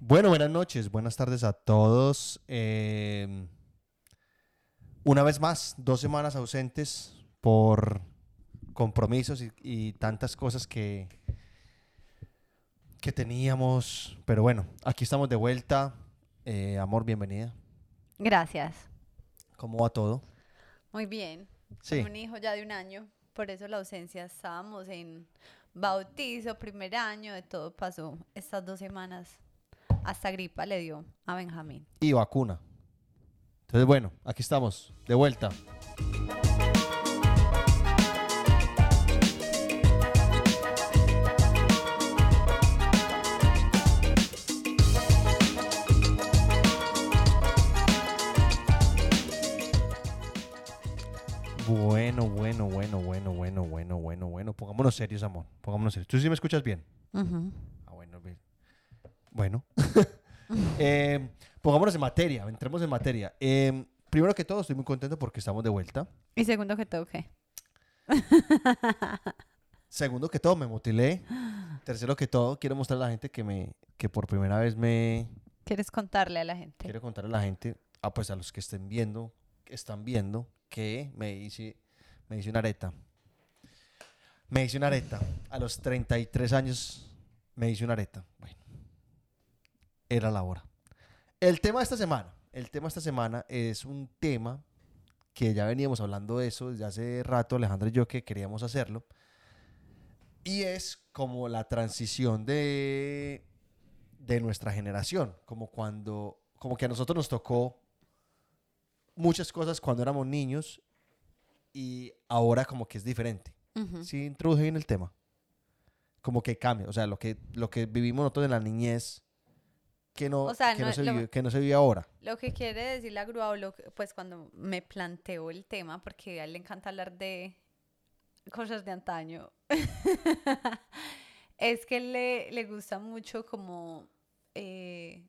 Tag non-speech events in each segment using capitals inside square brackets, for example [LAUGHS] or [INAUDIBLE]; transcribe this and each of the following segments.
Bueno, buenas noches, buenas tardes a todos. Eh, una vez más, dos semanas ausentes por compromisos y, y tantas cosas que, que teníamos. Pero bueno, aquí estamos de vuelta. Eh, amor, bienvenida. Gracias. ¿Cómo va todo? Muy bien. Sí. Tengo un hijo ya de un año, por eso la ausencia. Estábamos en bautizo, primer año, de todo pasó estas dos semanas. Hasta gripa le dio a Benjamín. Y vacuna. Entonces, bueno, aquí estamos, de vuelta. Bueno, bueno, bueno, bueno, bueno, bueno, bueno, bueno. Pongámonos serios, amor. Pongámonos serios. ¿Tú sí me escuchas bien? Ah, bueno, bien. Bueno. [LAUGHS] Eh, pongámonos en materia, entremos en materia. Eh, primero que todo, estoy muy contento porque estamos de vuelta. Y segundo que todo, ¿qué? [LAUGHS] Segundo que todo, me mutilé. Tercero que todo, quiero mostrar a la gente que me que por primera vez me ¿Quieres contarle a la gente? quiero contar a la gente, ah, pues a los que estén viendo, que están viendo, que me hice, me hice una areta. Me hice una areta. A los 33 años me hice una areta. Bueno, era la hora. El tema de esta semana, el tema de esta semana es un tema que ya veníamos hablando de eso desde hace rato, Alejandro y yo, que queríamos hacerlo. Y es como la transición de, de nuestra generación, como cuando, como que a nosotros nos tocó muchas cosas cuando éramos niños y ahora como que es diferente. Ujú. Sí, introduje bien el tema. Como que cambia, o sea, lo que, lo que vivimos nosotros en la niñez, que no, O sea, que no, no- se, lo- vive, que no se vive ahora. Lo que quiere decir la grúa, o lo que- pues cuando me planteó el tema, porque a él le encanta hablar de cosas de antaño, [LAUGHS] es que le, le gusta mucho como, eh,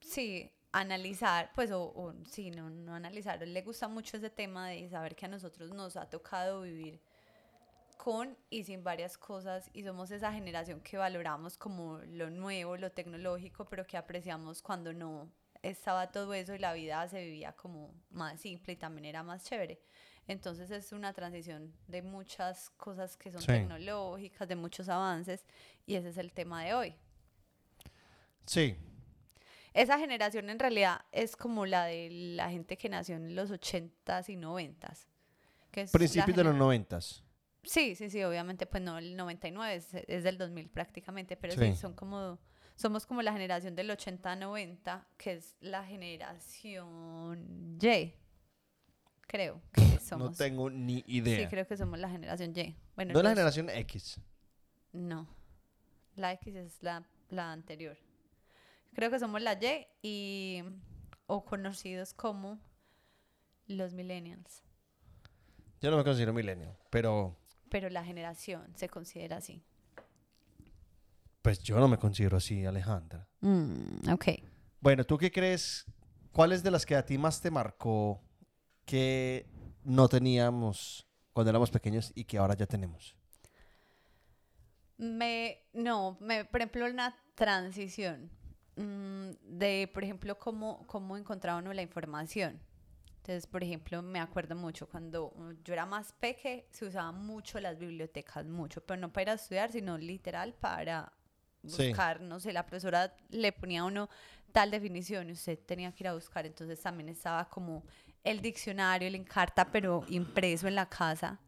sí, analizar, pues, o, o sí, no, no analizar, a él le gusta mucho ese tema de saber que a nosotros nos ha tocado vivir con y sin varias cosas y somos esa generación que valoramos como lo nuevo, lo tecnológico, pero que apreciamos cuando no estaba todo eso y la vida se vivía como más simple y también era más chévere. Entonces es una transición de muchas cosas que son Sí. tecnológicas, de muchos avances y ese es el tema de hoy. Sí, Esa generación en realidad es como la de la gente que nació en los 80s y 90s. Que es la principios de los gener- noventas. Sí, sí, sí, obviamente, pues no, el 99 es, es del 2000 prácticamente, pero sí. Sí. son como, somos como la generación del 80-90, que es la generación Y, creo que [LAUGHS] somos. No tengo ni Sí, idea. creo que somos la generación Y. Bueno, no es la los- generación X. No, la X es la, la anterior. Creo que somos la Y y, o conocidos como los millennials, Yo no me considero milenio, pero pero la generación se considera así. pues yo no me considero así, Alejandra. Mm, ok. Bueno, ¿tú qué crees? ¿Cuál es de las que a ti más te marcó que no teníamos cuando éramos pequeños y que ahora ya tenemos? Me, no, me, por ejemplo, una transición mm, de, por ejemplo, cómo, cómo encontraba uno la información. Entonces, por ejemplo, me acuerdo mucho cuando uh, yo era más peque, se usaban mucho las bibliotecas, mucho, pero no para ir a estudiar, sino literal para Sí. buscar, no sé, la profesora le ponía a uno tal definición y usted tenía que ir a buscar, entonces también estaba como el diccionario, el encarta, pero impreso en la casa.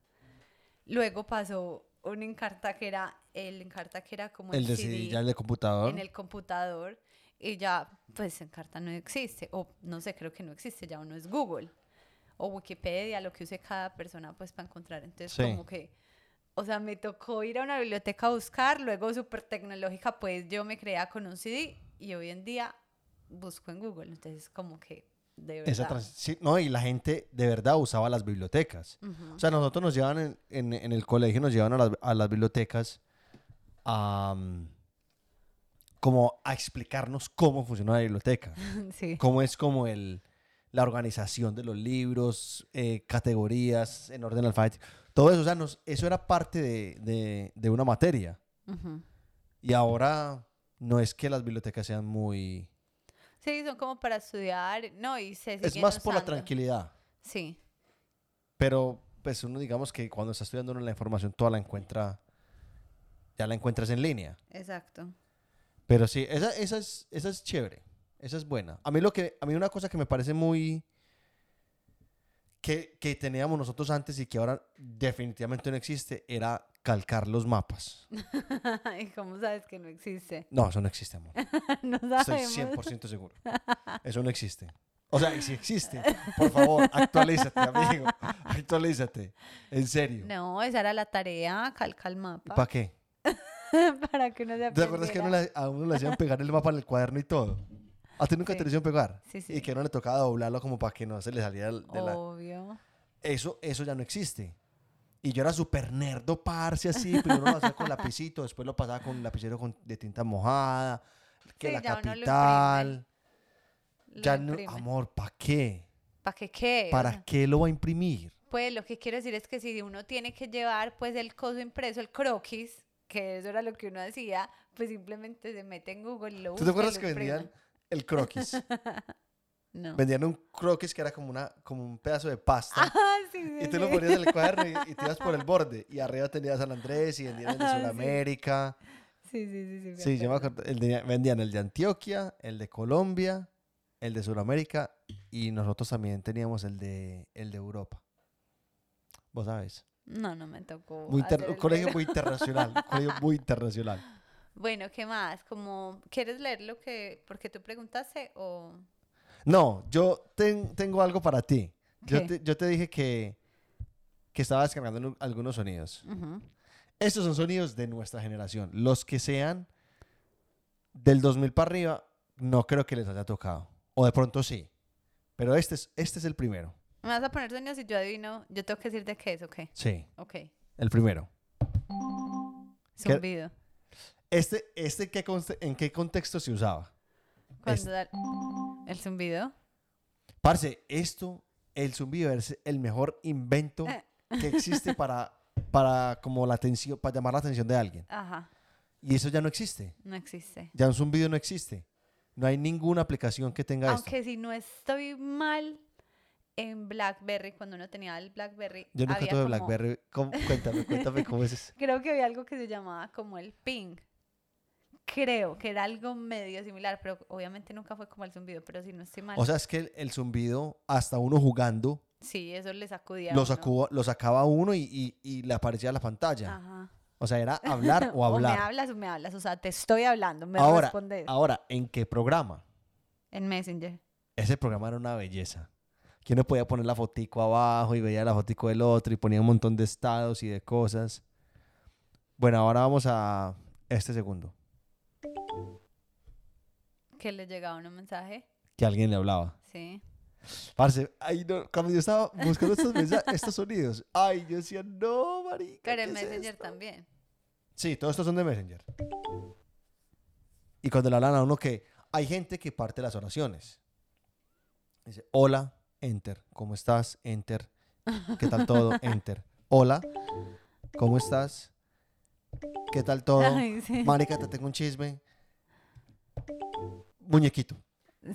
Luego pasó un encarta que era el encarta que era como el, El de CD sí, ya el de computador. en el computador y ya pues encarta no existe o no sé, creo que no existe, ya uno es Google o Wikipedia, lo que use cada persona pues para encontrar. Entonces Sí. como que o sea, me tocó ir a una biblioteca a buscar, luego súper tecnológica, pues yo me creía con un CD y hoy en día busco en Google. Entonces, como que de verdad. Esa sí, no, y la gente de verdad usaba las bibliotecas. Ujú. O sea, nosotros nos llevan en, en- en el colegio, nos llevan a las, a las bibliotecas a, como a explicarnos cómo funciona la biblioteca. [LAUGHS] sí. cómo es como el, la organización de los libros, eh, categorías en orden alfabético. Todo eso, o sea, nos- eso era parte de, de- de una materia. Y ahora no es que las bibliotecas sean muy... Sí, son como para estudiar, no, y se Es más por la tranquilidad. Sí, Pero pues uno digamos que cuando está estudiando uno la información toda la encuentra, ya la encuentras en línea. exacto. Pero sí, esa, esa, es, esa es chévere. Esa es buena. A mí lo que, a mí una cosa que me parece muy que, que teníamos nosotros antes y que ahora definitivamente no existe era calcar los mapas. [LAUGHS] ¿Y cómo sabes que no existe? No, eso no existe, amor. [LAUGHS] no Estoy sabemos. 100% seguro. [LAUGHS] Eso no existe. O sea, si existe, por favor, actualízate, amigo. Actualízate. En serio. No, esa era la tarea, calca el mapa. ¿Para qué? [LAUGHS] para que uno se ¿Te acuerdas que a uno le- a uno le hacían pegar el mapa en el cuaderno y todo? ¿A ti nunca Sí. te lo hicieron pegar? Sí, sí. Y que a uno le tocaba doblarlo como para que no se le saliera de la... Obvio. Eso, eso ya no existe. Y yo era súper nerdo, parce, así. Primero lo hacía con lapicito, después lo pasaba con lapicero con, de tinta mojada, que Sí, la ya capital. Lo Ya no, amor, ¿para qué? ¿Para qué qué? O ¿Para sea, qué lo va a imprimir? Pues lo que quiero decir es que si uno tiene que llevar pues el coso impreso, el croquis, que eso era lo que uno hacía, pues simplemente se mete en Google y lo ¿Tú te acuerdas que vendían el croquis? [LAUGHS] No. vendían un croquis que era como, una, como un pedazo de pasta. [LAUGHS] Ah, sí, sí, Y tú lo ponías en el cuaderno y, y te ibas por el [LAUGHS] borde. Y arriba tenías San Andrés y vendían el de Ah. Sudamérica. Sí, sí, sí, sí. Sí, yo me acuerdo. el de- vendían el de Antioquia, el de Colombia, el de Sudamérica y nosotros también teníamos el de, el de Europa. Vos sabes. No, no me tocó. Muy colegio muy internacional. [LAUGHS] colegio muy internacional. Bueno, ¿qué más? Como, ¿quieres leer lo que, porque tú preguntaste o...? No, yo ten- tengo algo para ti. Yo te, yo te dije que, que estaba descargando algunos sonidos. Estos son sonidos de nuestra generación. Los que sean del 2000 para arriba, no creo que les haya tocado. O de pronto sí. Pero este es, este es el primero. ¿Me vas a poner sonidos y yo adivino? Yo tengo que decir de qué es, ¿ok? Sí, Ok. el primero. Zumbido. Este, este ¿qué ¿en qué contexto se usaba? Cuando Este. El zumbido. Parce, esto, el zumbido es el mejor invento Eh. que existe para, [LAUGHS] para, como la atención, para llamar la atención de alguien. Ajá. Y eso ya no existe. No existe. Ya un zumbido no existe. No hay ninguna aplicación que tenga esto. Aunque si no estoy mal, en BlackBerry, cuando uno tenía el BlackBerry, Yo nunca había tuve como- BlackBerry. ¿Cómo? [LAUGHS] Cuéntame, cuéntame cómo es eso. Creo que había algo que se llamaba como el ping. Creo que era algo medio similar, pero obviamente nunca fue como el zumbido, pero si no estoy mal. O sea, es que el, el zumbido, hasta uno jugando, sí, eso le sacudía. lo, lo sacaba uno y, y- y le aparecía la pantalla. Ajá. O sea, era [LAUGHS] hablar o O me hablar. hablas o me hablas, o sea, te estoy hablando, me ahora, respondes ahora, ¿en qué programa? en Messenger. Ese programa era una belleza. Que uno podía poner la fotico abajo y veía la fotico del otro y ponía un montón de estados y de cosas. Bueno, ahora vamos a este segundo. Que le llegaba un mensaje. Que alguien le hablaba. Sí. Parce, ay, no, cuando yo estaba buscando estos, [LAUGHS] sonidos, ay, yo decía, no, marica. Pero ¿qué en es Messenger esto?". también. Sí, todos estos son de Messenger. Y cuando le hablan a uno que hay gente que parte las oraciones. Dice, hola, enter. ¿Cómo estás? Enter. ¿Qué tal todo? [LAUGHS] Enter. Hola, ¿cómo estás? ¿Qué tal todo? Ay, sí. Marica, te tengo un chisme. Muñequito.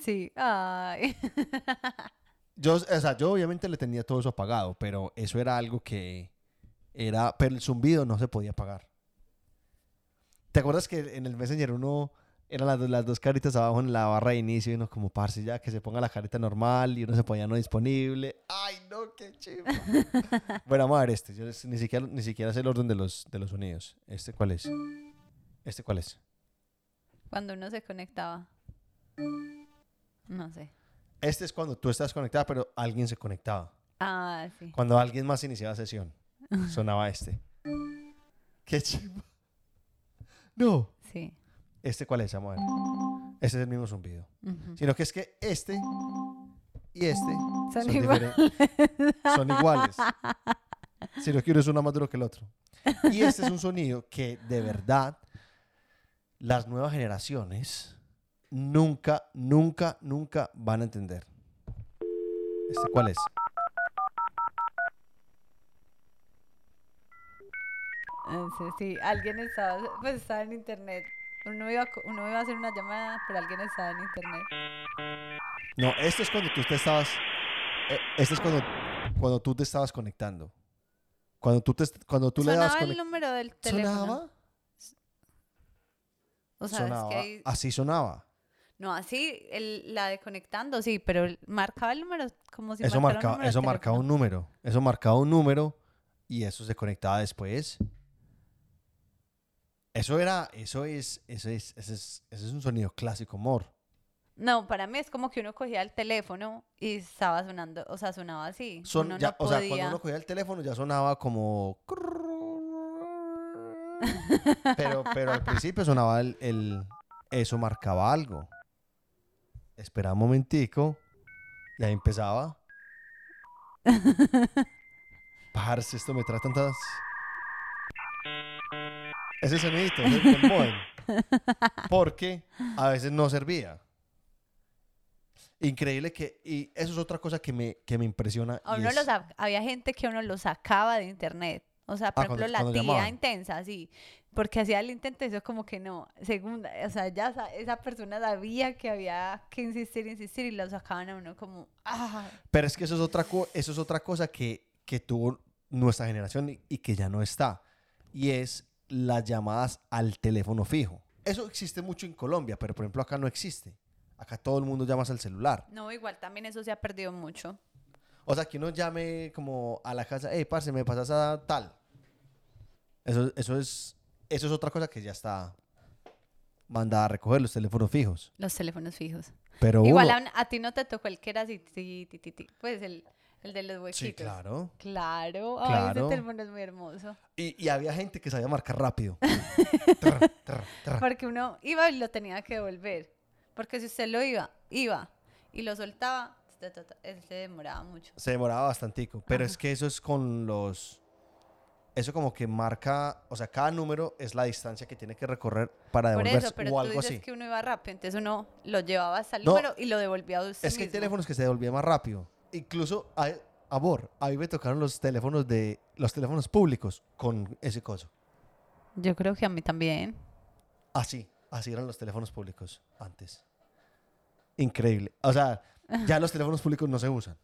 Sí. Ay. [LAUGHS] Yo, o sea, yo obviamente le tenía todo eso apagado, pero eso era algo que era, pero el zumbido no se podía apagar. ¿Te acuerdas que en el Messenger uno eran las, dos- las dos caritas abajo en la barra de inicio y uno como parce ya que se ponga la carita normal y uno se ponía no disponible? Ay, no, qué chido. [LAUGHS] bueno, vamos a ver este. Yo ni siquiera ni siquiera sé el orden de los de los sonidos. ¿Este cuál es? ¿Este cuál es? Cuando uno se conectaba. No sé. Este es cuando tú estás conectada, pero alguien se conectaba. Ah, sí. Cuando alguien más iniciaba sesión, sonaba este. [LAUGHS] Qué chido. No. Sí. ¿Este cuál es? Ver. Este es el mismo zumbido. Sino que es que este y este Son son, iguales. son iguales. Sino que uno es uno más duro que el otro. Y este es un sonido que de verdad las nuevas generaciones nunca, nunca, nunca van a entender. ¿Este cuál es? Ese sí. Alguien estaba, pues estaba en internet Uno iba, uno iba a hacer una llamada, pero alguien estaba en internet. No, esto es cuando tú te estabas. eh, esto es cuando, cuando tú te estabas conectando. Cuando tú, te, cuando tú le dabas Sonaba el número del teléfono. ¿Sonaba? O sea, sonaba. es que hay- Así sonaba. No, así, el, la de conectando, sí, pero el- marcaba el número como si eso marcaba, eso marcaba un número. Eso marcaba un número y eso se conectaba después. Eso era, eso es, eso es, ese es, ese es un sonido clásico, amor. No, para mí es como que uno cogía el teléfono y estaba sonando, o sea, sonaba así. Son, uno ya, no o sea, cuando uno cogía el teléfono ya sonaba como... [LAUGHS] Pero, pero al principio sonaba el, el- Eso marcaba algo. Espera un momentico. Y ahí empezaba. [LAUGHS] Parce, esto me trae tantas... Ese ese del modem. Porque a veces no servía. Increíble que... Y eso es otra cosa que me, que me impresiona. A uno es- lo sa- había gente que uno lo sacaba de internet. O sea, por Ah, cuando- ejemplo, la cuando tía llamaban. intensa, sí. Porque hacía el intento, eso como que no. Segunda, o sea, ya sa- esa persona sabía que había que insistir, insistir y lo sacaban a uno como, ah, Pero es que eso es otra, eso es otra cosa que, que tuvo nuestra generación y, y que ya no está. Y es las llamadas al teléfono fijo. Eso existe mucho en Colombia, pero por ejemplo acá no existe. Acá todo el mundo llama al celular. no, igual también eso se ha perdido mucho. O sea, que uno llame como a la casa, hey, parce, me pasas a tal. Eso, eso, es, eso es otra cosa que ya está mandada a recoger los teléfonos fijos. Los teléfonos fijos. Pero Igual uno- a, a ti no te tocó el que era así, ti, ti, ti, ti, pues el, el de los huequitos. Sí, claro. Claro, ay, Claro. ese teléfono es muy hermoso. Y, y había gente que sabía marcar rápido. [LAUGHS] Trr, trr, trr. Porque uno iba y lo tenía que devolver. Porque si usted lo iba, iba y lo soltaba, se demoraba mucho. Se demoraba bastantico, pero Ajá. es que eso es con los... Eso como que marca, o sea, cada número es la distancia que tiene que recorrer para Por devolverse eso, pero o tú algo dices así. que uno iba rápido, entonces uno lo llevaba hasta el No, número y lo devolvía a usted Es que hay teléfonos que se devolvían más rápido. Incluso, hay, amor, a mí me tocaron los teléfonos de los teléfonos públicos con ese coso. Yo creo que a mí también. Así, así eran los teléfonos públicos antes. Increíble. O sea, ya los teléfonos públicos no se usan.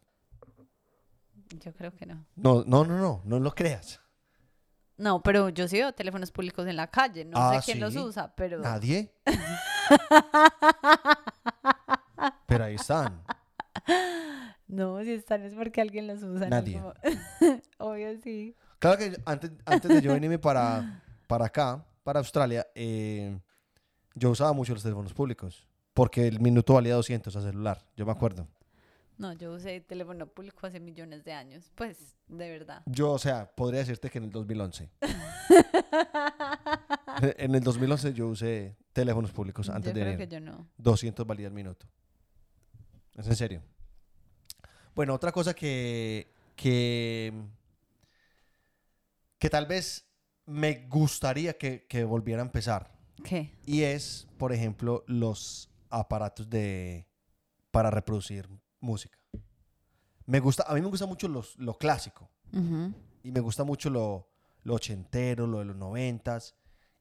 Yo creo que no. No, no, no, no, no lo creas. No, pero yo sí veo teléfonos públicos en la calle. No Ah, sé quién los usa, pero... Nadie. [LAUGHS] Pero ahí están. No, si están es porque alguien los usa. Nadie. Como- [LAUGHS] Obvio sí. Claro que yo- antes, antes de yo venirme para, para acá, para Australia, eh, yo usaba mucho los teléfonos públicos. Porque el minuto valía 200 a celular, yo me acuerdo. No, yo usé teléfono público hace millones de años. Pues, de verdad. Yo, o sea, podría decirte que en el 2011. [LAUGHS] en el 2011 yo usé teléfonos públicos antes yo de creo que yo no. 200 valía el minuto. Es en serio. Bueno, otra cosa que, que, que tal vez me gustaría que, que volviera a empezar. ¿Qué? Y es, por ejemplo, los aparatos de para reproducir música. Me gusta, a mí me gusta mucho los, lo clásico. Y me gusta mucho lo, lo ochentero, lo de los noventas.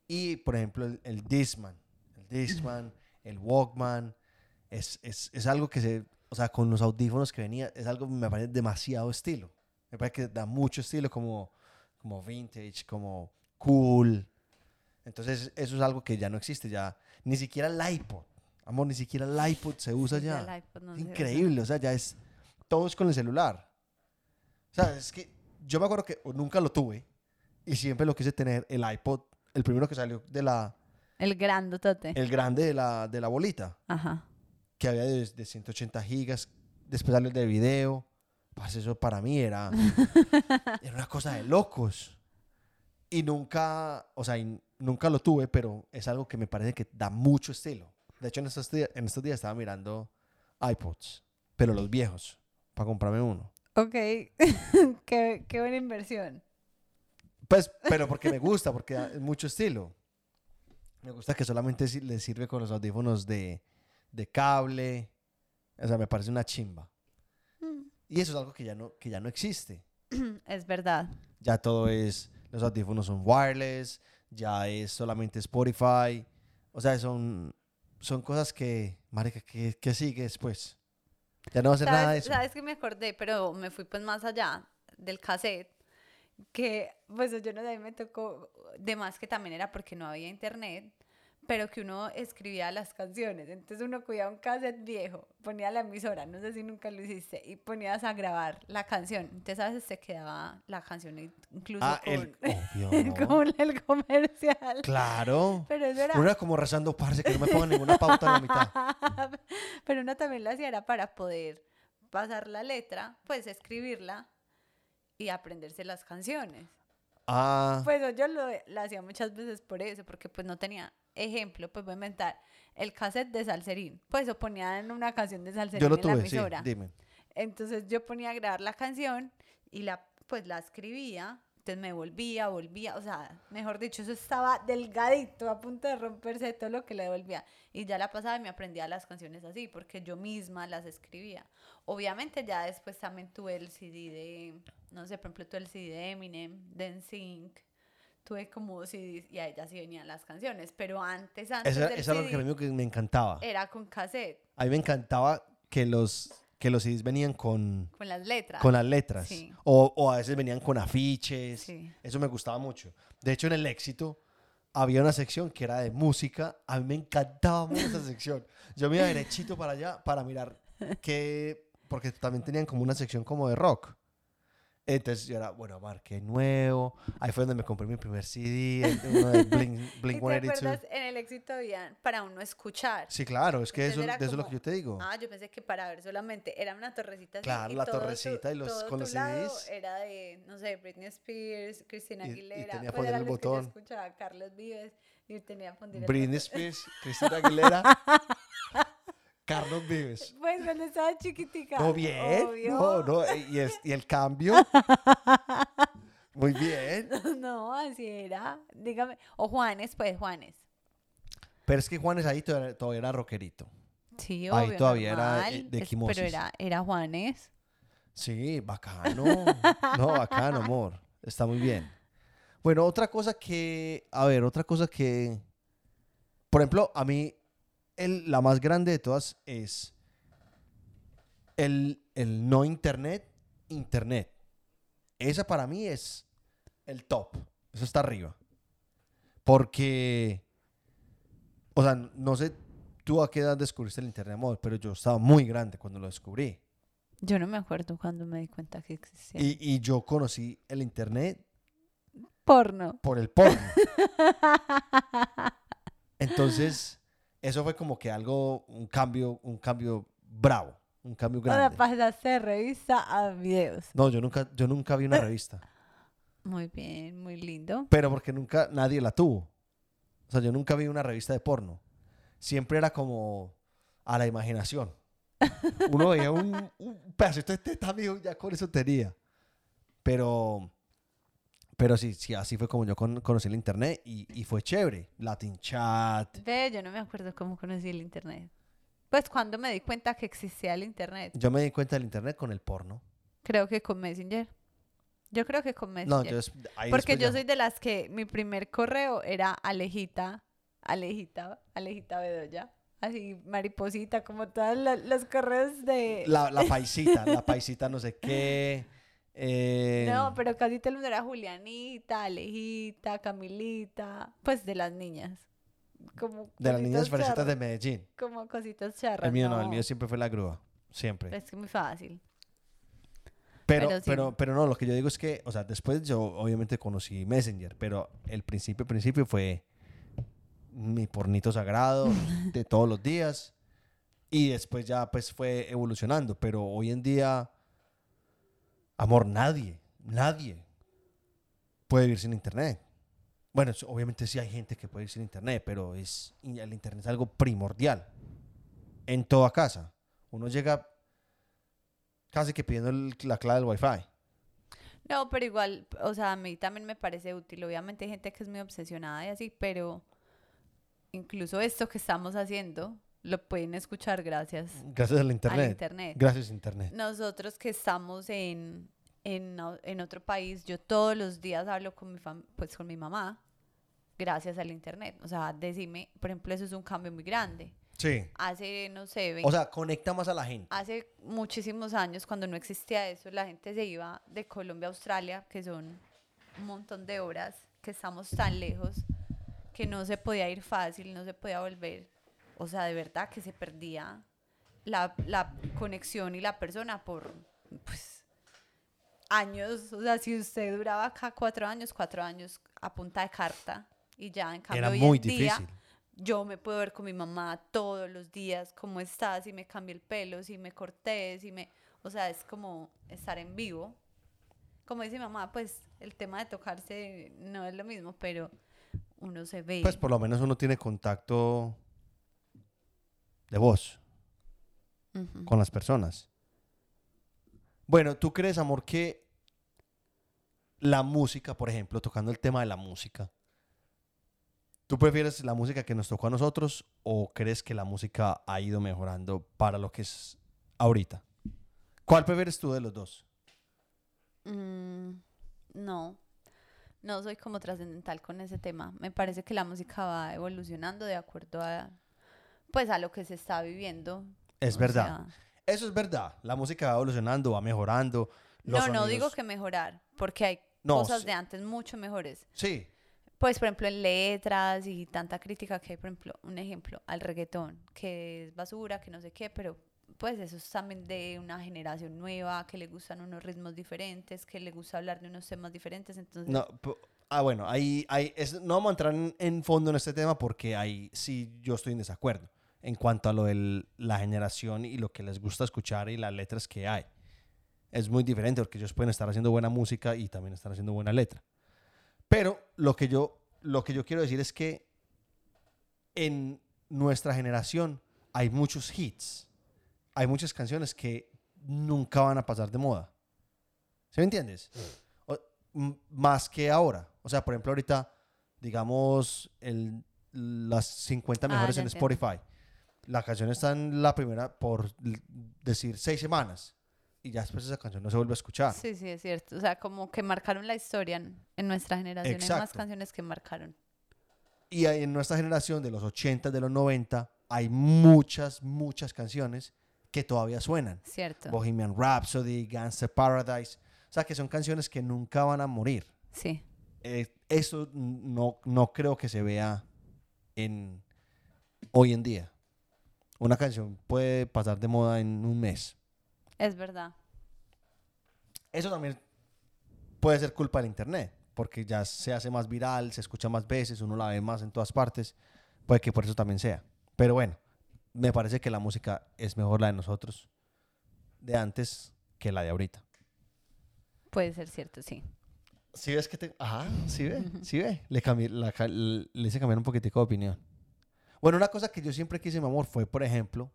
Y, por ejemplo, el, el Discman. El Discman, el Walkman. Es, es, es algo que se... O sea, con los audífonos que venía, es algo que me parece demasiado estilo. Me parece que da mucho estilo como, como vintage, como cool. Entonces, eso es algo que ya no existe. Ya, ni siquiera el iPod. Amor, ni siquiera el iPod se usa ya. el iPod no se usa. Increíble, o sea, ya es todo es con el celular. O sea, es que yo me acuerdo que nunca lo tuve y siempre lo quise tener el iPod, el primero que salió de la El grandotote. el grande de la de la bolita, Ajá. Que había de, de 180 gigas, después salió el de video. Pues eso para mí era [LAUGHS] era una cosa de locos. Y nunca, o sea, nunca lo tuve, pero es algo que me parece que da mucho estilo. De hecho, en estos días, en estos días estaba mirando iPods, pero los viejos, para comprarme uno. Ok. [LAUGHS] qué, qué buena inversión. Pues, pero [LAUGHS] porque me gusta, porque da- es mucho estilo. Me gusta que solamente le sirve con los audífonos de, de cable. O sea, me parece una chimba. Mm. Y eso es algo que ya no, que ya no existe. [CLEARS THROAT] Es verdad. Ya todo es, los audífonos son wireless, ya es solamente Spotify. O sea, son, son cosas que, marica, que, que sigue después. Ya no va a hacer nada de ¿Sabes, eso. sabes que me acordé? Pero me fui pues más allá del cassette. Que, pues yo no sé, me tocó, de más que también era porque no había internet, pero que uno escribía las canciones. Entonces uno cogía un cassette viejo, ponía la emisora, no sé si nunca lo hiciste, y ponías a grabar la canción. Entonces a veces se quedaba la canción incluso Ah, con, el, obvio, [LAUGHS] ¿no? con el comercial. Claro. Pero eso era... Uno era como rezando, parce, que no me pongan ninguna pauta en la mitad. [LAUGHS] Pero uno también lo hacía era para poder pasar la letra, pues escribirla y aprenderse las canciones. Ah, Pues yo lo, lo hacía muchas veces por eso, porque pues no tenía ejemplo, pues voy a inventar el cassette de Salserín. Pues o ponía en una canción de Salserín yo lo en la sí, emisora. dime. Entonces yo ponía a grabar la canción y la pues la escribía, entonces me volvía, volvía, o sea, mejor dicho, eso estaba delgadito, a punto de romperse todo lo que le devolvía. Y ya la pasaba y me aprendía las canciones así, porque yo misma las escribía. Obviamente ya después también tuve el CD de, no sé, por ejemplo, tuve el CD de Eminem, de NSYNC, tuve como CDs y a ellas sí venían las canciones, pero antes, antes Eso, del eso era lo que CD, mí me- me encantaba. era con cassette, A mí me encantaba que los, que los CDs venían con, con las letras. con las letras. Sí. O, o a veces venían con afiches. Sí. Eso me gustaba mucho. De hecho, en el éxito había una sección que era de música. A mí me encantaba mucho esa sección. Yo me iba derechito para allá para mirar qué... Porque también tenían como una sección como de rock. Entonces yo era, bueno, marqué nuevo. Ahí fue donde me compré mi primer CD, el- uno de Blink, [LAUGHS] ¿Y Blink te 182. acuerdas? En el éxito había para uno escuchar. Sí, claro, es que Entonces eso, de eso es lo como, que yo te digo. Ah, yo pensé que para ver solamente era una torrecita. Claro, y la todo tu- torrecita y los- con los CDs. Era de, no sé, Britney Spears, Cristina Y- y Aguilera. tenía pues poner el los que yo botón. escuchaba, Carlos Vives. Y tenía poner el Britney botón. Spears, [LAUGHS] Cristina Aguilera, [LAUGHS] Carlos Vives. [LAUGHS] Pues cuando estaba chiquitica. No, bien. obvio. No, no, eh, y, es- y el cambio. [LAUGHS] Muy bien. No, así era. Dígame. O Juanes, pues, Juanes. Pero es que Juanes ahí todavía, todavía era rockerito. Sí, Ahí obvio, todavía era, normal, eh, de equimosis. Pero era, era Juanes. Sí, bacano. No, bacano, amor. Está muy bien. Bueno, otra cosa que. A ver, otra cosa que. Por ejemplo, a mí, el- la más grande de todas es el, el no internet, internet. Esa para mí es el top. Eso está arriba. Porque. O sea, no sé tú a qué edad descubriste el internet, amor, pero yo estaba muy grande cuando lo descubrí. Yo no me acuerdo cuando me di cuenta que existía. Y, y yo conocí el internet Porno. por el porno. [LAUGHS] Entonces, eso fue como que algo, un cambio, un cambio bravo, un cambio grande. pasaste de revista a videos. No, yo nunca, yo nunca vi una revista, Muy bien, muy lindo. pero porque nunca nadie la tuvo. O sea, yo nunca vi una revista de porno. Siempre era como a la imaginación. Uno veía un, un pedacito de teta, amigo, ya con eso tenía. Pero, pero sí, sí, así fue como yo con- conocí el internet y, y fue chévere. Latin Chat. Ve, yo no me acuerdo cómo conocí el internet. Pues cuando me di cuenta que existía el internet. Yo me di cuenta del internet con el porno. Creo que con Messenger. Yo creo que con No, Messenger. yo Porque yo ya- soy de las que mi primer correo era Alejita, Alejita, Alejita Bedoya. Así, mariposita, como todos lo- los correos de... La, la [LAUGHS] paisita, la paisita no sé qué. Eh, No, pero casi todo el mundo era Julianita, Alejita, Camilita, pues de las niñas. Como De las niñas fresitas de Medellín. Como cositas charras. El mío no, el mío siempre fue la grúa. Siempre. Es que muy fácil. Pero, pero pero, sí. pero, no, lo que yo digo es que, o sea, después yo obviamente conocí Messenger, pero el principio, principio fue mi pornito sagrado de todos los días. Y después ya pues fue evolucionando. Pero hoy en día, amor, nadie, nadie puede vivir sin internet. Bueno, obviamente sí hay gente que puede vivir sin internet, pero es, el internet es algo primordial en toda casa. Uno llega casi que pidiendo la clave del wifi. No, pero igual, o sea, a mí también me parece útil. Obviamente hay gente que es muy obsesionada y así, pero incluso esto que estamos haciendo lo pueden escuchar gracias Gracias al al internet. internet. Gracias internet. Nosotros que estamos en, en, en otro país, yo todos los días hablo con mi, fam- pues, con mi mamá gracias al internet. O sea, decime, por ejemplo, eso es un cambio muy grande. Sí. Hace, no sé, 20 O sea, conecta más a la gente. hace muchísimos años, cuando no existía eso, la gente se iba de Colombia a Australia, que son un montón de horas, que estamos tan lejos, que no se podía ir fácil, no se podía volver. O sea, de verdad que se perdía la, la conexión y la persona por pues, años. O sea, si usted duraba acá cuatro años, cuatro años a punta de carta. Y ya, en cambio, Era hoy muy en día, difícil. yo me puedo ver con mi mamá todos los días, cómo está, si me cambié el pelo, si me corté, si me... O sea, es como estar en vivo. Como dice mi mamá, pues el tema de tocarse no es lo mismo, pero uno se ve. Pues por lo menos uno tiene contacto de voz Ujú. con las personas. Bueno, ¿tú crees, amor, que la música, por ejemplo, tocando el tema de la música, ¿tú prefieres la música que nos tocó a nosotros o crees que la música ha ido mejorando para lo que es ahorita? ¿Cuál prefieres tú de los dos? Mm, no, no soy como trascendental con ese tema. Me parece que la música va evolucionando de acuerdo a, pues, a lo que se está viviendo. Es O verdad. sea, Eso es verdad. La música va evolucionando, va mejorando. los no, no digo sonidos- que mejorar, porque hay No, cosas sí. de antes mucho mejores. Sí, Pues, por ejemplo, en letras y tanta crítica que hay, por ejemplo, un ejemplo, al reggaetón, que es basura, que no sé qué, pero pues eso es también de una generación nueva, que le gustan unos ritmos diferentes, que le gusta hablar de unos temas diferentes, entonces... No, ah, bueno, ahí, ahí es- no vamos a entrar en, en fondo en este tema porque ahí sí yo estoy en desacuerdo en cuanto a lo de la generación y lo que les gusta escuchar y las letras que hay. Es muy diferente porque ellos pueden estar haciendo buena música y también estar haciendo buena letra. Pero lo que yo, lo que yo quiero decir es que en nuestra generación hay muchos hits, hay muchas canciones que nunca van a pasar de moda. ¿Sí me entiendes? O- más que ahora. O sea, por ejemplo, ahorita, digamos, el, las 50 Ah, mejores ya en entiendo. La canción está en la primera, por decir, seis semanas. Y ya después esa canción no se vuelve a escuchar. Sí, sí, es cierto. O sea, como que marcaron la historia en, en nuestra generación. Hay más Exacto. canciones que marcaron. Y en nuestra generación, de los 80, de los 90, hay muchas, muchas canciones que todavía suenan. Cierto. Bohemian Rhapsody, Gangster Paradise. O sea, que son canciones que nunca van a morir. Sí. eh, eso no, no creo que se vea en hoy en día. Una canción puede pasar de moda en un mes. Es verdad. Eso también puede ser culpa del internet, porque ya se hace más viral, se escucha más veces, uno la ve más en todas partes. Puede que por eso también sea. Pero bueno, me parece que la música es mejor la de nosotros de antes que la de ahorita. Puede ser cierto, sí. Si ves que te... Ajá, sí ve, sí ve. Le, la le hice cambiar un poquitico de opinión. Bueno, una cosa que yo siempre quise, mi amor, fue, por ejemplo,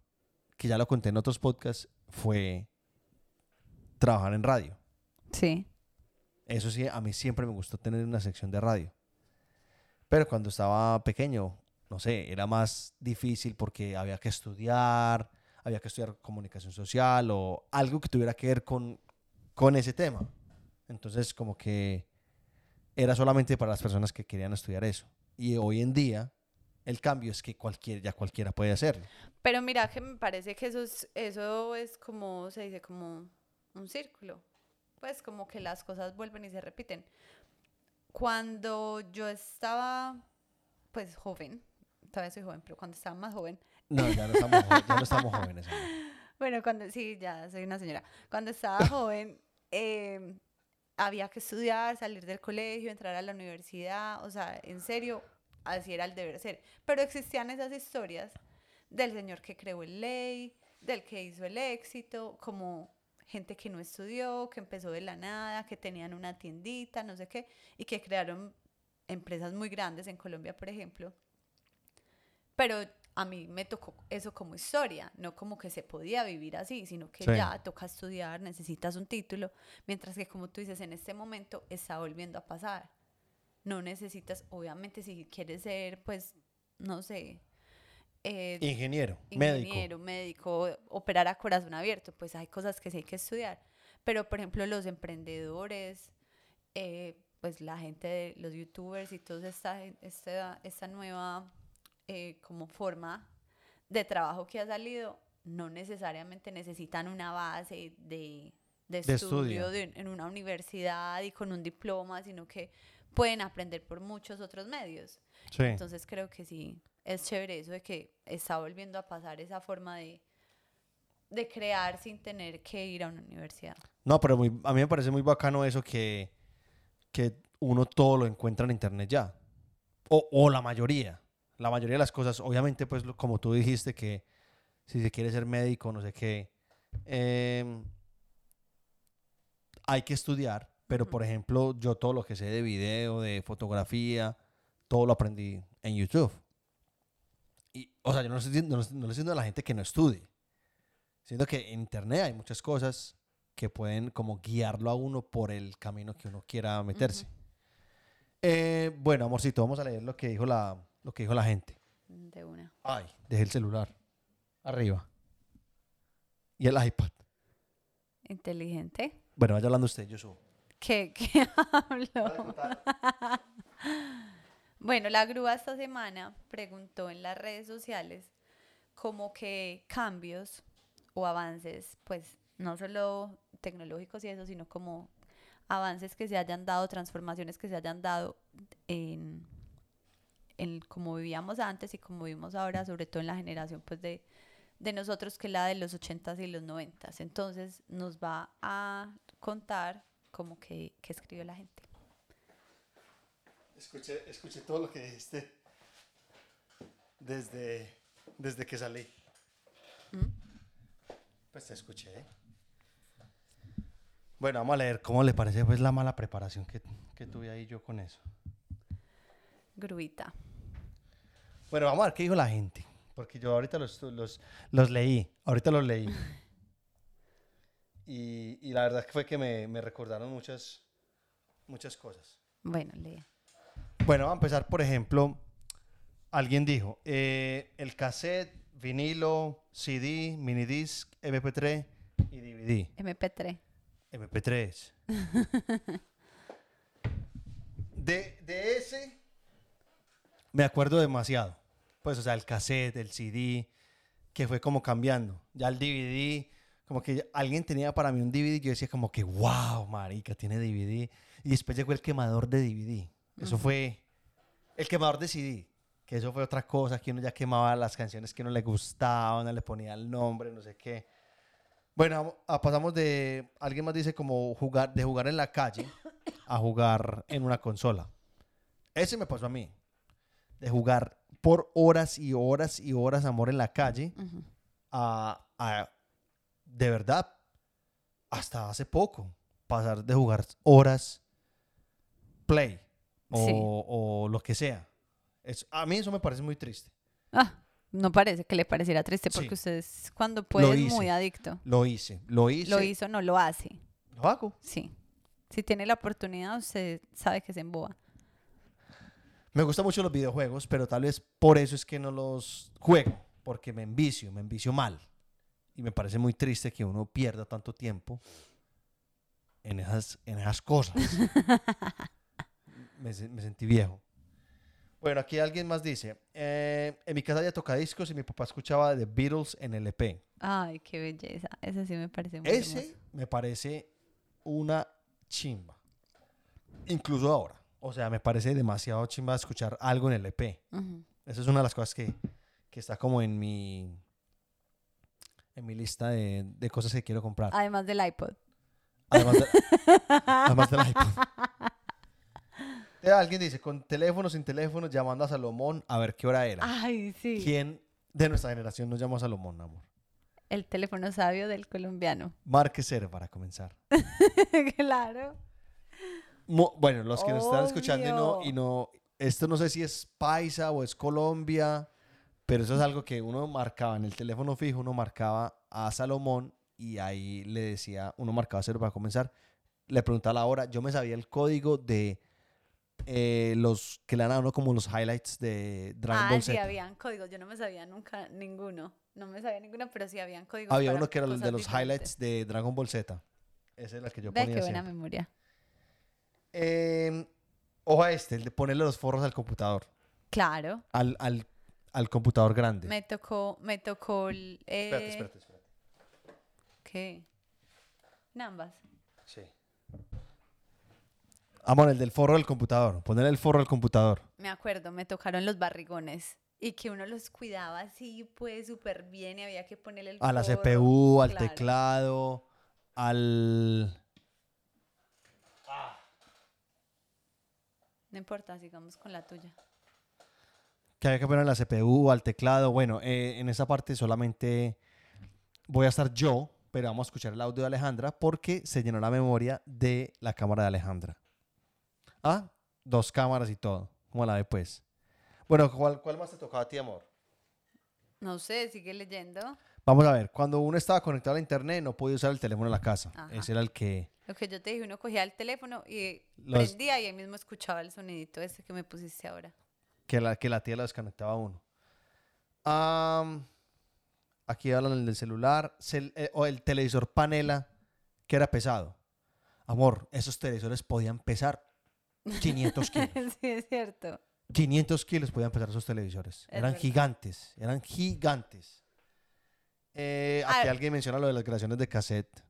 que ya lo conté en otros podcasts, fue trabajar en radio. Sí. Eso sí, a mí siempre me gustó tener una sección de radio. Pero cuando estaba pequeño, no sé, era más difícil porque había que estudiar, había que estudiar comunicación social o algo que tuviera que ver con, con ese tema. Entonces, como que era solamente para las personas que querían estudiar eso. Y hoy en día, el cambio es que cualquier, ya cualquiera puede hacerlo. Pero mira que me parece que eso es, eso es como, se dice, como un círculo. Pues como que las cosas vuelven y se repiten. Cuando yo estaba, pues joven, todavía soy joven, pero cuando estaba más joven, No, ya no estamos, ya no estamos [LAUGHS] jóvenes. bueno, cuando, sí, ya soy una señora. Cuando estaba joven, [LAUGHS] eh, había que estudiar, salir del colegio, entrar a la universidad, o sea, en serio, así era el deber ser. Pero existían esas historias del señor que creó el ley, del que hizo el éxito, como gente que no estudió, que empezó de la nada, que tenían una tiendita, no sé qué, y que crearon empresas muy grandes en Colombia, por ejemplo. Pero a mí me tocó eso como historia, no como que se podía vivir así, sino que Sí. ya toca estudiar, necesitas un título, mientras que como tú dices, en este momento está volviendo a pasar. No necesitas, obviamente si quieres ser, pues, no sé, eh, Ingeniero, ingeniero, médico. médico, operar a corazón abierto, pues hay cosas que sí hay que estudiar. Pero, por ejemplo, los emprendedores, eh, pues la gente de los youtubers y toda esta, esta, esta nueva eh, como forma de trabajo que ha salido, no necesariamente necesitan una base de, de, De estudio, estudio. de- en una universidad y con un diploma, sino que pueden aprender por muchos otros medios. Sí. Entonces creo que sí, es chévere eso de que está volviendo a pasar esa forma de, de crear sin tener que ir a una universidad. No, pero muy, a mí me parece muy bacano eso que, que uno todo lo encuentra en internet ya. O, o la mayoría. La mayoría de las cosas, obviamente, pues lo- como tú dijiste, que si se quiere ser médico, no sé qué, em, hay que estudiar. Pero, por ejemplo, yo todo lo que sé de video, de fotografía, todo lo aprendí en YouTube. Y, o sea, yo no, estoy diciendo- no, no le estoy diciendo a la gente que no estudie. Siento que en internet hay muchas cosas que pueden como guiarlo a uno por el camino que uno quiera meterse. Eh, bueno, amorcito, vamos a leer lo que dijo la, lo que dijo la gente. De una. Ay, dejé el celular. Arriba. Y el iPad. Inteligente. Bueno, vaya hablando usted, yo subo. ¿Qué, qué [LAUGHS] hablo? [LAUGHS] Bueno, la grúa esta semana preguntó en las redes sociales como que cambios o avances, pues no solo tecnológicos y eso, sino como avances que se hayan dado, transformaciones que se hayan dado en, en cómo vivíamos antes y cómo vivimos ahora, sobre todo en la generación pues de, de nosotros que es la de los 80s y los 90s. Entonces nos va a contar como que, que escribió la gente. Escuché, escuché todo lo que dijiste desde, desde que salí. Pues te escuché. Bueno, vamos a leer cómo le parece pues la mala preparación que, que tuve ahí yo con eso. Gruita. Bueno, vamos a ver qué dijo la gente. Porque yo ahorita los, los, los leí. Ahorita los leí. [LAUGHS] Y, y la verdad que fue que me, me recordaron muchas, muchas cosas. Bueno, lee. Bueno, vamos a empezar, por ejemplo, alguien dijo, eh, el cassette, vinilo, CD, minidisc, MP3 y DVD. MP3. MP3. de, de ese me acuerdo demasiado. Pues, o sea, el cassette, el CD, que fue como cambiando. Ya el DVD, como que alguien tenía para mí un DVD y yo decía como que, wow, marica, tiene DVD. Y después llegó el quemador de DVD. Eso fue el quemador de CD. Que eso fue otra cosa, que uno ya quemaba las canciones que no le gustaban, no le ponía el nombre, no sé qué. Bueno, a- pasamos de, alguien más dice como jugar, de jugar en la calle a jugar en una consola. Ese me pasó a mí. De jugar por horas y horas y horas amor en la calle a, de verdad, hasta hace poco, pasar de jugar horas play o, Sí. o lo que sea. Es, a mí eso me parece muy triste. Ah, no parece que le pareciera triste porque Sí. usted es cuando puede es muy adicto. Lo hice, lo hice, Lo hizo, no lo hace. lo hago. Sí. Si tiene la oportunidad, usted sabe que se emboba. Me gustan mucho los videojuegos, pero tal vez por eso es que no los juego, porque me envicio, me envicio mal. Y me parece muy triste que uno pierda tanto tiempo en esas, en esas cosas. [LAUGHS] me, se- me sentí viejo. Bueno, aquí alguien más dice, eh, en mi casa había tocadiscos y mi papá escuchaba The Beatles en LP. Ay, qué belleza. Ese sí me parece muy Ese hermoso. me parece una chimba. Incluso ahora. O sea, me parece demasiado chimba escuchar algo en LP. Ujú. Esa es una de las cosas que, que está como en mi en mi lista de, de cosas que quiero comprar. Además del iPod. Además, de- [LAUGHS] además del iPod. Alguien dice, con teléfono, sin teléfono, llamando a Salomón a ver qué hora era. Ay, sí. ¿Quién de nuestra generación nos llamó a Salomón, amor? El teléfono sabio del colombiano. Marque cero para comenzar. [LAUGHS] claro. Mo- bueno, los que nos están escuchando y no, y no, esto no sé si es paisa o es Colombia, pero eso es algo que uno marcaba en el teléfono fijo, uno marcaba a Salomón y ahí le decía, uno marcaba cero para comenzar, le preguntaba la hora, yo me sabía el código de eh, los que le dan a uno como los highlights de Dragon Ah, Ball sí, Z. habían códigos. Yo no me sabía nunca ninguno. No me sabía ninguno, pero sí habían códigos. Había para uno que era el de los diferentes. highlights de Dragon Ball Z. Esa es la que yo Ve ponía qué buena siempre. memoria. Eh, ojo a este, el de ponerle los forros al computador. Claro. Al, al, al computador grande. Me tocó, me tocó el... eh, Espérate, espérate, espérate. ¿Qué? En ambas. Sí. Amor, el del forro del computador. Ponerle el forro al computador. Me acuerdo, me tocaron los barrigones. Y que uno los cuidaba así, pues, súper bien. Y había que ponerle el A la forro, CPU, al claro. teclado, al... No importa, sigamos con la tuya. Que había que poner la CPU, al teclado. Bueno, eh, en esa parte solamente voy a estar yo, pero vamos a escuchar el audio de Alejandra porque se llenó la memoria de la cámara de Alejandra. Ah, dos cámaras y todo. ¿Cómo la ve, pues? Bueno, ¿cuál, cuál más te tocaba a ti, amor? No sé, sigue leyendo. Vamos a ver, cuando uno estaba conectado a la internet no podía usar el teléfono en la casa. Ajá. Ese era el que... Lo que yo te dije, uno cogía el teléfono y Los- prendía y ahí mismo escuchaba el sonidito ese que me pusiste ahora. Que la, que la tía la desconectaba a uno. Aquí hablan del celular. cel- eh, o el televisor panela, que era pesado. Amor, esos televisores podían pesar 500 [LAUGHS] kilos. sí, es cierto. 500 kilos podían pesar esos televisores. Es eran verdad. gigantes, eran gigantes. Eh, aquí Ah. alguien menciona lo de las grabaciones de cassette.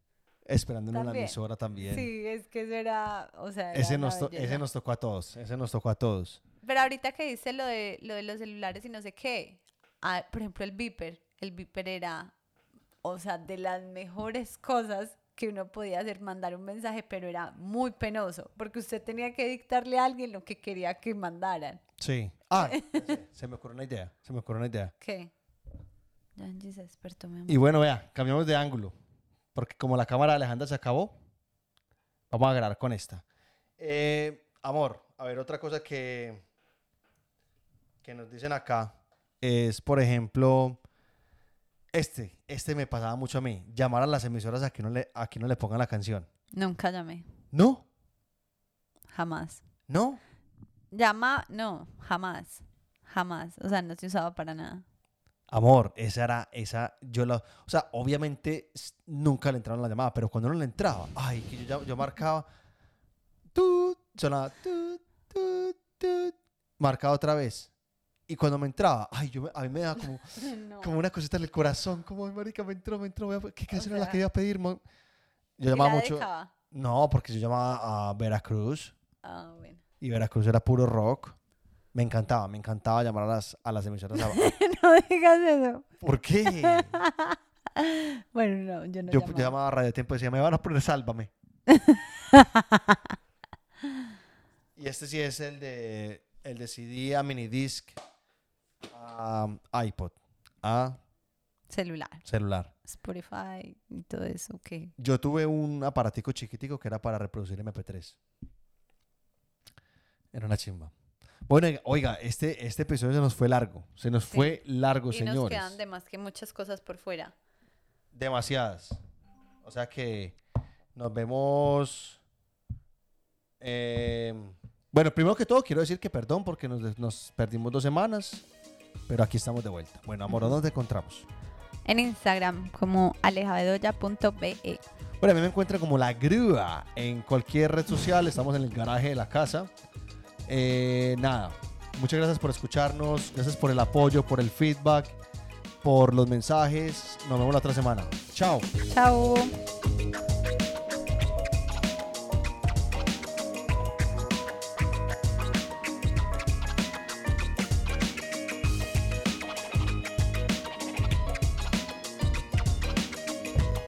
Esperando en una emisora también. Sí, es que eso era, o sea, era Ese, una nos to- belleza. ese nos tocó a todos. Ese nos tocó a todos. Pero ahorita que dice lo de, lo de los celulares y no sé qué, ah, por ejemplo, el Viper, el Viper era, o sea, de las mejores [LAUGHS] cosas que uno podía hacer, mandar un mensaje, pero era muy penoso, porque usted tenía que dictarle a alguien lo que quería que mandaran. Sí. Ah, [LAUGHS] se me ocurrió una idea. Se me ocurrió una idea. ¿Qué? Angie se despertó, mi amor. Y bueno, vea, cambiamos de ángulo. Porque como la cámara de Alejandra se acabó, vamos a grabar con esta. Eh, amor, a ver, otra cosa que, que nos dicen acá es, por ejemplo, este, este me pasaba mucho a mí, llamar a las emisoras a que no le, a que no le pongan la canción. Nunca llamé, No, jamás. no. Llama, no, jamás, jamás. O sea, no se usaba para nada. Amor, esa era, esa, yo la, o sea, obviamente nunca le entraron la llamada, pero cuando no le entraba, ay, que yo, yo marcaba, tut, sonaba, tut, tut, tut, marcaba otra vez. Y cuando me entraba, ay, yo a mí me daba como, [LAUGHS] no. como una cosita en el corazón, como, ay, marica, me entró, me entró, voy a- ¿qué canción era la que iba a pedir? mon?" Yo ¿Y llamaba la mucho, dedicaba? no, porque yo llamaba a Veracruz, Ah, bueno. y Veracruz era puro rock. Me encantaba, me encantaba llamar a las, a las emisoras. a- [LAUGHS] no digas eso. ¿Por qué? [LAUGHS] Bueno, no, yo no Yo llamaba. llamaba a Radio Tiempo y decía, me van a poner Sálvame. y este sí es el de, el de CD a minidisc a iPod, a Celular, celular. Spotify y todo eso, ok. Yo tuve un aparatico chiquitico que era para reproducir MP3. Era una chimba. Bueno, oiga, este, este episodio se nos fue largo. Se nos Sí. fue largo, y nos señores. quedan de más que muchas cosas por fuera. Demasiadas. O sea que nos vemos. eh, bueno, primero que todo, quiero decir que perdón porque nos, nos perdimos dos semanas. Pero aquí estamos de vuelta. Bueno, amor, ¿dónde te encontramos? En Instagram como alejabedoya.be. Bueno, a mí me encuentran como La Grúa en cualquier red social. Estamos en el garaje de la casa. Eh, nada, muchas gracias por escucharnos. Gracias por el apoyo, por el feedback, por los mensajes. Nos vemos la otra semana. Chao. Chao.